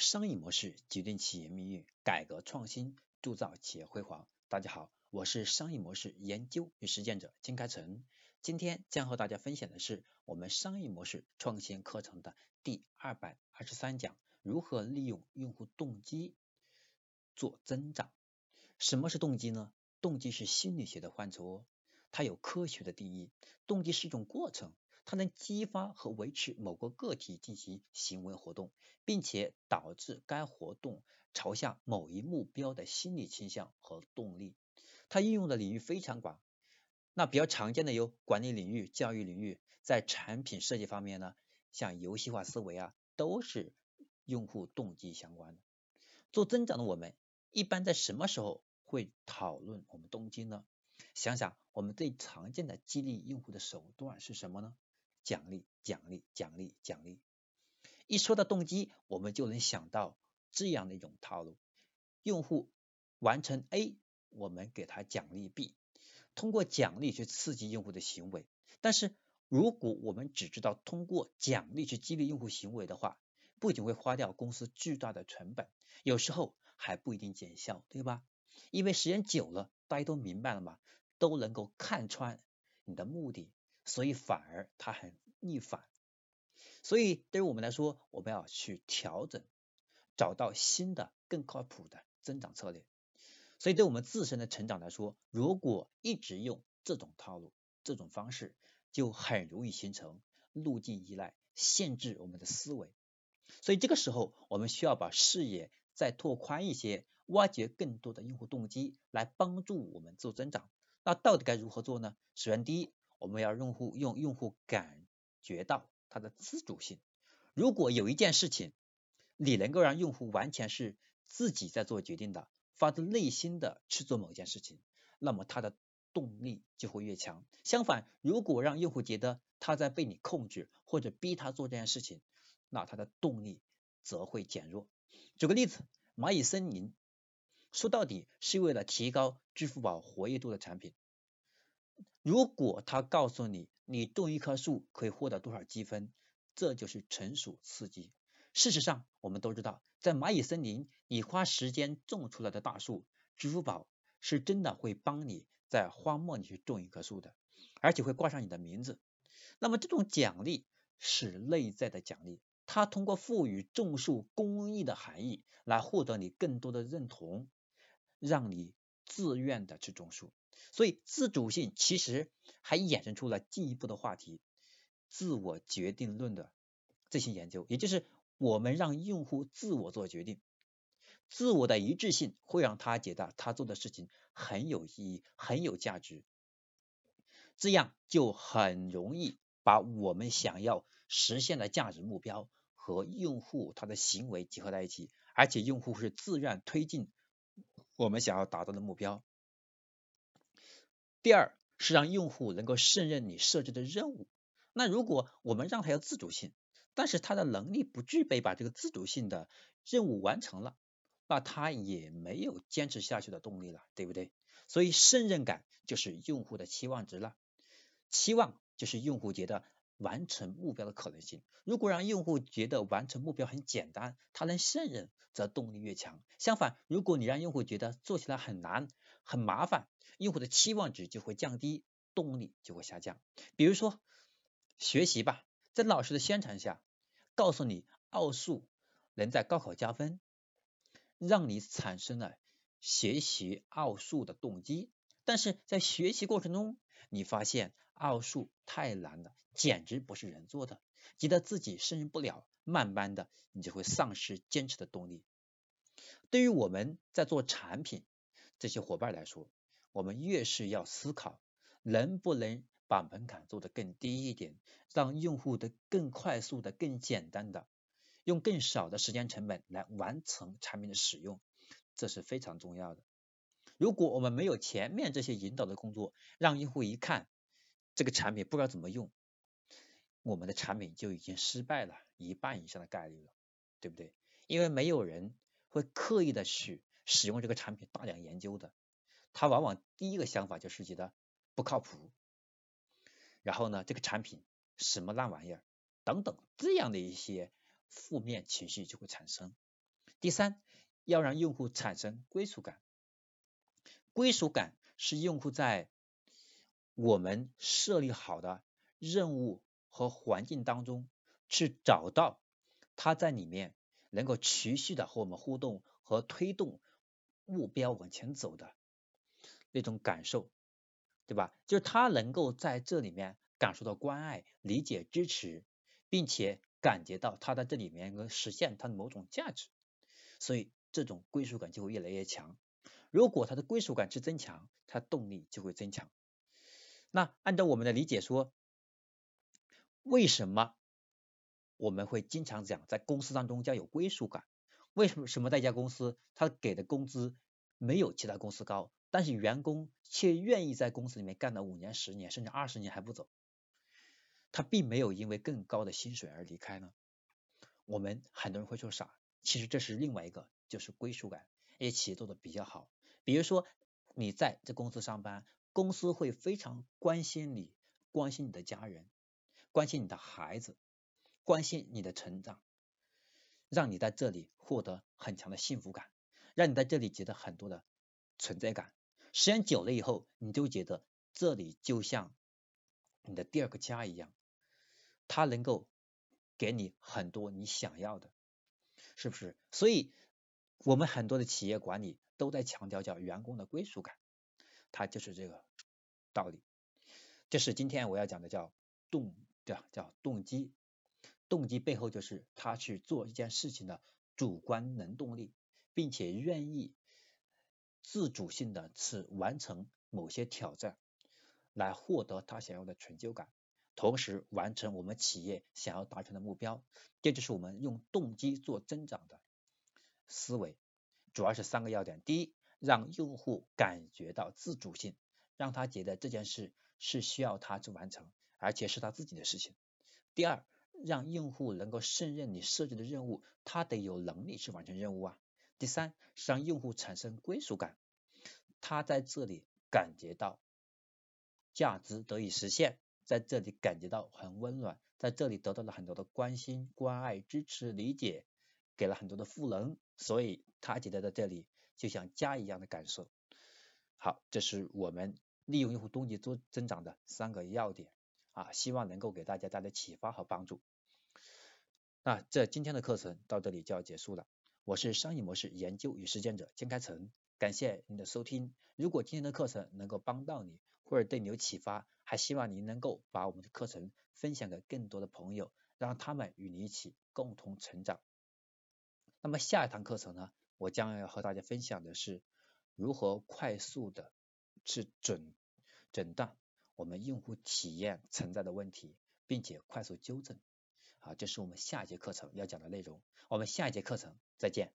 商业模式决定企业命运，改革创新铸造企业辉煌。大家好，我是商业模式研究与实践者金开成。今天将和大家分享的是我们商业模式创新课程的第二百二十三讲：如何利用用户动机做增长。什么是动机呢？动机是心理学的范畴，它有科学的定义。动机是一种过程。它能激发和维持某个个体进行行为活动，并且导致该活动朝向某一目标的心理倾向和动力。它应用的领域非常广，那比较常见的有管理领域、教育领域，在产品设计方面呢，像游戏化思维啊，都是用户动机相关的。做增长的我们，一般在什么时候会讨论我们动机呢？想想我们最常见的激励用户的手段是什么呢？奖励，奖励，奖励，奖励。一说到动机，我们就能想到这样的一种套路：用户完成 A，我们给他奖励 B，通过奖励去刺激用户的行为。但是，如果我们只知道通过奖励去激励用户行为的话，不仅会花掉公司巨大的成本，有时候还不一定见效，对吧？因为时间久了，大家都明白了嘛，都能够看穿你的目的。所以反而它很逆反，所以对于我们来说，我们要去调整，找到新的更靠谱的增长策略。所以对我们自身的成长来说，如果一直用这种套路、这种方式，就很容易形成路径依赖，限制我们的思维。所以这个时候，我们需要把视野再拓宽一些，挖掘更多的用户动机，来帮助我们做增长。那到底该如何做呢？首先，第一。我们要用户用用户感觉到它的自主性。如果有一件事情，你能够让用户完全是自己在做决定的，发自内心的去做某件事情，那么他的动力就会越强。相反，如果让用户觉得他在被你控制或者逼他做这件事情，那他的动力则会减弱。举个例子，蚂蚁森林说到底是为了提高支付宝活跃度的产品。如果他告诉你，你种一棵树可以获得多少积分，这就是纯属刺激。事实上，我们都知道，在蚂蚁森林，你花时间种出来的大树，支付宝是真的会帮你在荒漠里去种一棵树的，而且会挂上你的名字。那么这种奖励是内在的奖励，它通过赋予种树公益的含义，来获得你更多的认同，让你自愿的去种树。所以自主性其实还衍生出了进一步的话题，自我决定论的这些研究，也就是我们让用户自我做决定，自我的一致性会让他觉得他做的事情很有意义、很有价值，这样就很容易把我们想要实现的价值目标和用户他的行为结合在一起，而且用户是自愿推进我们想要达到的目标。第二是让用户能够胜任你设置的任务。那如果我们让他有自主性，但是他的能力不具备把这个自主性的任务完成了，那他也没有坚持下去的动力了，对不对？所以胜任感就是用户的期望值了。期望就是用户觉得完成目标的可能性。如果让用户觉得完成目标很简单，他能胜任，则动力越强。相反，如果你让用户觉得做起来很难、很麻烦，用户的期望值就会降低，动力就会下降。比如说学习吧，在老师的宣传下，告诉你奥数能在高考加分，让你产生了学习奥数的动机。但是在学习过程中，你发现奥数太难了，简直不是人做的，觉得自己胜任不了，慢慢的你就会丧失坚持的动力。对于我们在做产品这些伙伴来说，我们越是要思考，能不能把门槛做得更低一点，让用户的更快速的、更简单的，用更少的时间成本来完成产品的使用，这是非常重要的。如果我们没有前面这些引导的工作，让用户一看这个产品不知道怎么用，我们的产品就已经失败了一半以上的概率了，对不对？因为没有人会刻意的去使用这个产品，大量研究的。他往往第一个想法就是觉得不靠谱，然后呢，这个产品什么烂玩意儿等等这样的一些负面情绪就会产生。第三，要让用户产生归属感。归属感是用户在我们设立好的任务和环境当中去找到他在里面能够持续的和我们互动和推动目标往前走的那种感受，对吧？就是他能够在这里面感受到关爱、理解、支持，并且感觉到他在这里面能实现他的某种价值，所以这种归属感就会越来越强。如果他的归属感是增强，他动力就会增强。那按照我们的理解说，为什么我们会经常讲在公司当中要有归属感？为什么什么在一家公司他给的工资没有其他公司高，但是员工却愿意在公司里面干到五年、十年甚至二十年还不走？他并没有因为更高的薪水而离开呢？我们很多人会说傻，其实这是另外一个，就是归属感。一些企业做的比较好。比如说，你在这公司上班，公司会非常关心你，关心你的家人，关心你的孩子，关心你的成长，让你在这里获得很强的幸福感，让你在这里觉得很多的存在感。时间久了以后，你就觉得这里就像你的第二个家一样，它能够给你很多你想要的，是不是？所以，我们很多的企业管理。都在强调叫员工的归属感，它就是这个道理。这是今天我要讲的叫动，对吧？叫动机。动机背后就是他去做一件事情的主观能动力，并且愿意自主性的去完成某些挑战，来获得他想要的成就感，同时完成我们企业想要达成的目标。这就是我们用动机做增长的思维。主要是三个要点：第一，让用户感觉到自主性，让他觉得这件事是需要他去完成，而且是他自己的事情；第二，让用户能够胜任你设置的任务，他得有能力去完成任务啊；第三是，让用户产生归属感，他在这里感觉到价值得以实现，在这里感觉到很温暖，在这里得到了很多的关心、关爱、支持、理解，给了很多的赋能，所以。他觉得在这里就像家一样的感受。好，这是我们利用用户动机做增长的三个要点啊，希望能够给大家带来启发和帮助。那这今天的课程到这里就要结束了。我是商业模式研究与实践者金开成，感谢您的收听。如果今天的课程能够帮到你，或者对你有启发，还希望您能够把我们的课程分享给更多的朋友，让他们与你一起共同成长。那么下一堂课程呢？我将要和大家分享的是如何快速的去诊诊断我们用户体验存在的问题，并且快速纠正。啊，这是我们下节课程要讲的内容。我们下一节课程再见。